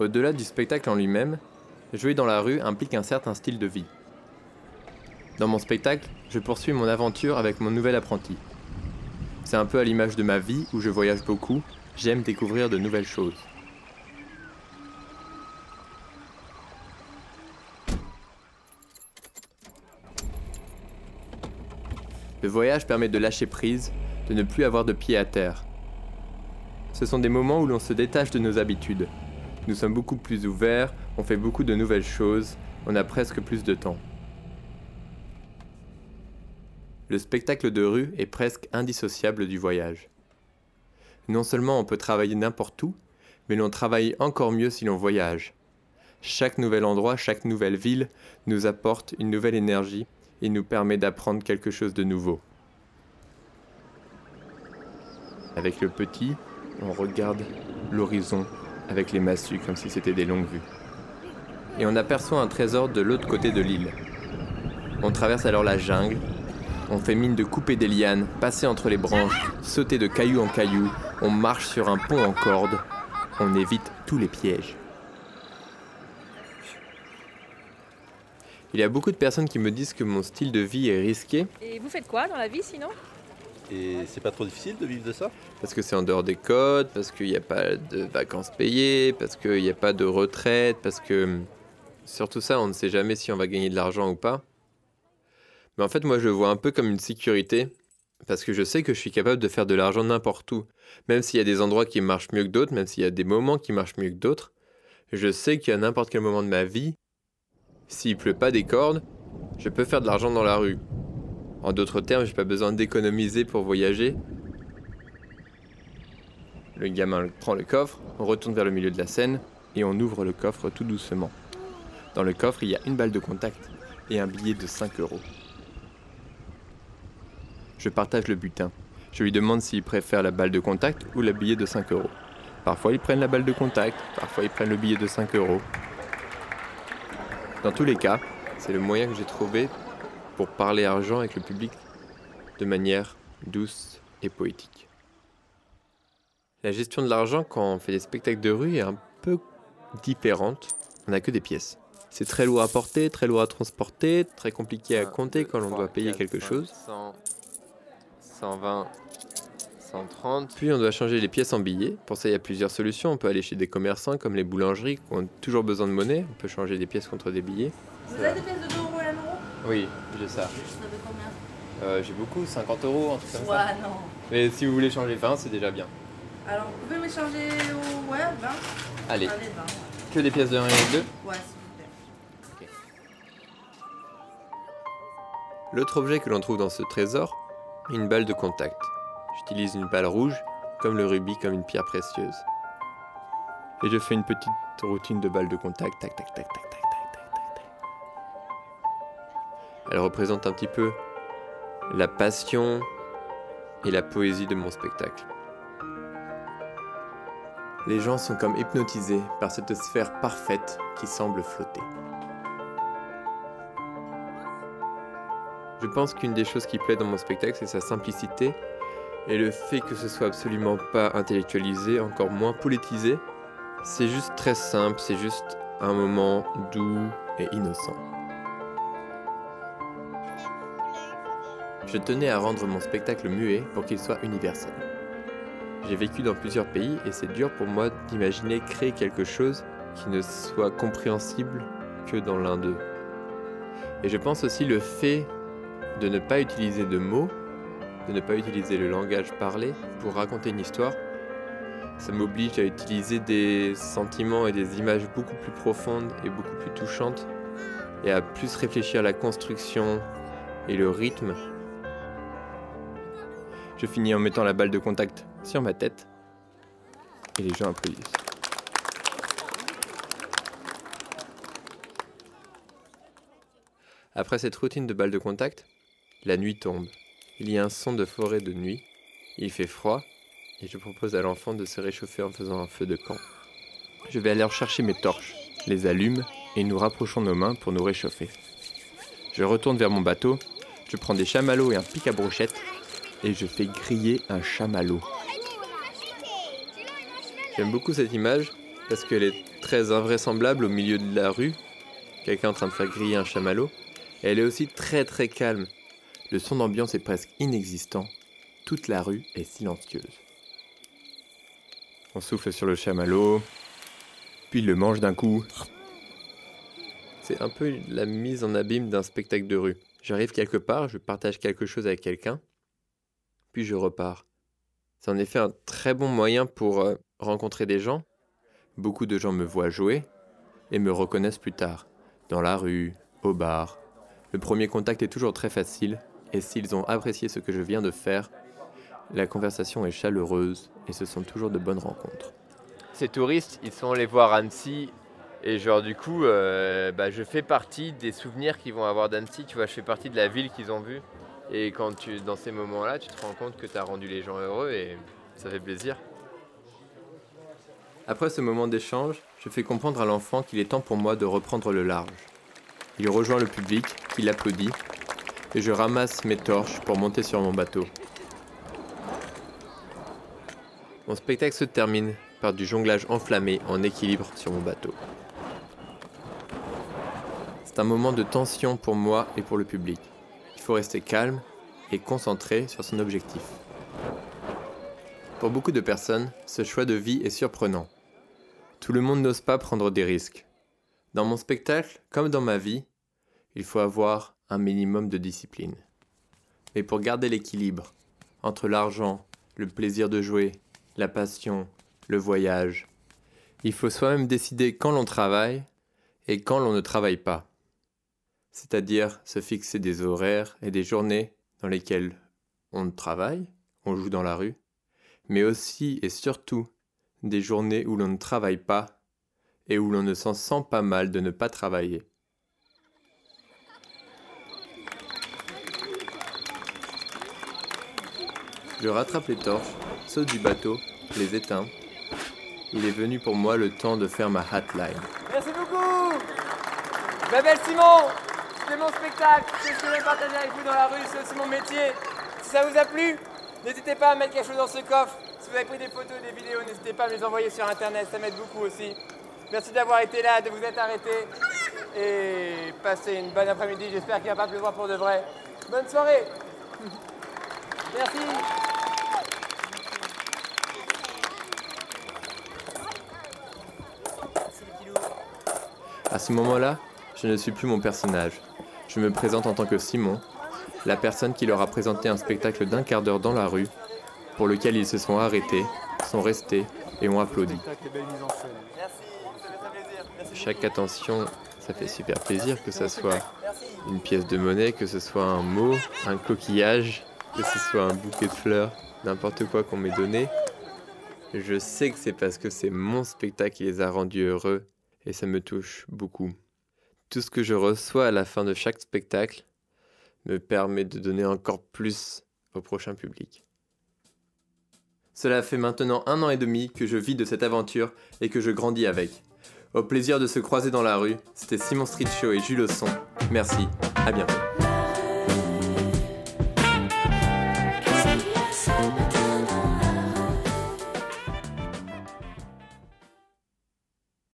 Au-delà du spectacle en lui-même, jouer dans la rue implique un certain style de vie. Dans mon spectacle, je poursuis mon aventure avec mon nouvel apprenti. C'est un peu à l'image de ma vie où je voyage beaucoup, j'aime découvrir de nouvelles choses. Le voyage permet de lâcher prise, de ne plus avoir de pied à terre. Ce sont des moments où l'on se détache de nos habitudes. Nous sommes beaucoup plus ouverts, on fait beaucoup de nouvelles choses, on a presque plus de temps. Le spectacle de rue est presque indissociable du voyage. Non seulement on peut travailler n'importe où, mais l'on travaille encore mieux si l'on voyage. Chaque nouvel endroit, chaque nouvelle ville nous apporte une nouvelle énergie et nous permet d'apprendre quelque chose de nouveau. Avec le petit, on regarde l'horizon avec les massues comme si c'était des longues vues. Et on aperçoit un trésor de l'autre côté de l'île. On traverse alors la jungle, on fait mine de couper des lianes, passer entre les branches, sauter de caillou en caillou, on marche sur un pont en corde, on évite tous les pièges. Il y a beaucoup de personnes qui me disent que mon style de vie est risqué. Et vous faites quoi dans la vie sinon? Et c'est pas trop difficile de vivre de ça? Parce que c'est en dehors des codes, parce qu'il n'y a pas de vacances payées, parce qu'il n'y a pas de retraite, parce que... Surtout ça, on ne sait jamais si on va gagner de l'argent ou pas. Mais en fait, moi, je le vois un peu comme une sécurité, parce que je sais que je suis capable de faire de l'argent n'importe où. Même s'il y a des endroits qui marchent mieux que d'autres, même s'il y a des moments qui marchent mieux que d'autres, je sais qu'à n'importe quel moment de ma vie, s'il pleut pas des cordes, je peux faire de l'argent dans la rue. En d'autres termes, j'ai pas besoin d'économiser pour voyager. Le gamin prend le coffre, on retourne vers le milieu de la scène et on ouvre le coffre tout doucement. Dans le coffre, il y a une balle de contact et un billet de 5 euros. Je partage le butin. Je lui demande s'il préfère la balle de contact ou le billet de 5 euros. Parfois ils prennent la balle de contact, parfois ils prennent le billet de 5 euros. Dans tous les cas, c'est le moyen que j'ai trouvé pour parler argent avec le public de manière douce et poétique. La gestion de l'argent quand on fait des spectacles de rue est un peu différente. On n'a que des pièces. C'est très lourd à porter, très lourd à transporter, très compliqué à compter quand on doit payer quelque chose. 120, 130. Puis on doit changer les pièces en billets. Pour ça, il y a plusieurs solutions. On peut aller chez des commerçants comme les boulangeries qui ont toujours besoin de monnaie. On peut changer des pièces contre des billets. Vous avez des pièces de oui, j'ai ça. Euh, j'ai beaucoup, 50 euros, un truc comme ça. non. Mais si vous voulez changer 20, c'est déjà bien. Alors, vous pouvez m'échanger au. Ouais, 20 Allez. Que des pièces de 1 et de 2 Ouais, s'il vous plaît. L'autre objet que l'on trouve dans ce trésor une balle de contact. J'utilise une balle rouge, comme le rubis, comme une pierre précieuse. Et je fais une petite routine de balle de contact, tac, tac, tac, tac, tac. Elle représente un petit peu la passion et la poésie de mon spectacle. Les gens sont comme hypnotisés par cette sphère parfaite qui semble flotter. Je pense qu'une des choses qui plaît dans mon spectacle, c'est sa simplicité et le fait que ce soit absolument pas intellectualisé, encore moins politisé. C'est juste très simple, c'est juste un moment doux et innocent. Je tenais à rendre mon spectacle muet pour qu'il soit universel. J'ai vécu dans plusieurs pays et c'est dur pour moi d'imaginer créer quelque chose qui ne soit compréhensible que dans l'un d'eux. Et je pense aussi le fait de ne pas utiliser de mots, de ne pas utiliser le langage parlé pour raconter une histoire, ça m'oblige à utiliser des sentiments et des images beaucoup plus profondes et beaucoup plus touchantes, et à plus réfléchir à la construction et le rythme. Je finis en mettant la balle de contact sur ma tête, et les gens applaudissent. Après cette routine de balle de contact, la nuit tombe. Il y a un son de forêt de nuit. Il fait froid et je propose à l'enfant de se réchauffer en faisant un feu de camp. Je vais aller chercher mes torches, les allume et nous rapprochons nos mains pour nous réchauffer. Je retourne vers mon bateau, je prends des chamallows et un pic à brochette et je fais griller un chamallow. J'aime beaucoup cette image parce qu'elle est très invraisemblable au milieu de la rue, quelqu'un en train de faire griller un chamallow, et elle est aussi très très calme. Le son d'ambiance est presque inexistant, toute la rue est silencieuse. On souffle sur le chamallow, puis il le mange d'un coup. C'est un peu la mise en abîme d'un spectacle de rue. J'arrive quelque part, je partage quelque chose avec quelqu'un, puis je repars. C'est en effet un très bon moyen pour euh, rencontrer des gens. Beaucoup de gens me voient jouer et me reconnaissent plus tard, dans la rue, au bar. Le premier contact est toujours très facile, et s'ils ont apprécié ce que je viens de faire, la conversation est chaleureuse et ce sont toujours de bonnes rencontres. Ces touristes, ils sont allés voir Annecy et genre du coup, euh, bah, je fais partie des souvenirs qu'ils vont avoir d'Annecy, tu vois, je fais partie de la ville qu'ils ont vue. Et quand tu, dans ces moments-là, tu te rends compte que tu as rendu les gens heureux et ça fait plaisir. Après ce moment d'échange, je fais comprendre à l'enfant qu'il est temps pour moi de reprendre le large. Il rejoint le public, qui l'applaudit, et je ramasse mes torches pour monter sur mon bateau. Mon spectacle se termine par du jonglage enflammé en équilibre sur mon bateau. C'est un moment de tension pour moi et pour le public. Rester calme et concentré sur son objectif. Pour beaucoup de personnes, ce choix de vie est surprenant. Tout le monde n'ose pas prendre des risques. Dans mon spectacle, comme dans ma vie, il faut avoir un minimum de discipline. Mais pour garder l'équilibre entre l'argent, le plaisir de jouer, la passion, le voyage, il faut soi-même décider quand l'on travaille et quand l'on ne travaille pas. C'est-à-dire se fixer des horaires et des journées dans lesquelles on travaille, on joue dans la rue, mais aussi et surtout des journées où l'on ne travaille pas et où l'on ne s'en sent pas mal de ne pas travailler. Je rattrape les torches, saute du bateau, les éteins. Il est venu pour moi le temps de faire ma hotline. Merci beaucoup m'appelle Simon C'est mon spectacle C'est ce que je partager avec vous dans la rue, c'est aussi mon métier. Si ça vous a plu, n'hésitez pas à mettre quelque chose dans ce coffre. Si vous avez pris des photos, des vidéos, n'hésitez pas à me les envoyer sur internet, ça m'aide beaucoup aussi. Merci d'avoir été là, de vous être arrêté. Et passez une bonne après-midi, j'espère qu'il ne va pas pleuvoir pour de vrai. Bonne soirée Merci À ce moment-là, je ne suis plus mon personnage. Je me présente en tant que Simon, la personne qui leur a présenté un spectacle d'un quart d'heure dans la rue, pour lequel ils se sont arrêtés, sont restés et ont applaudi. Chaque attention, ça fait super plaisir que ce soit une pièce de monnaie, que ce soit un mot, un coquillage, que ce soit un bouquet de fleurs, n'importe quoi qu'on m'ait donné. Je sais que c'est parce que c'est mon spectacle qui les a rendus heureux et ça me touche beaucoup. Tout ce que je reçois à la fin de chaque spectacle me permet de donner encore plus au prochain public. Cela fait maintenant un an et demi que je vis de cette aventure et que je grandis avec. Au plaisir de se croiser dans la rue, c'était Simon Street Show et Jules Son. Merci, à bientôt.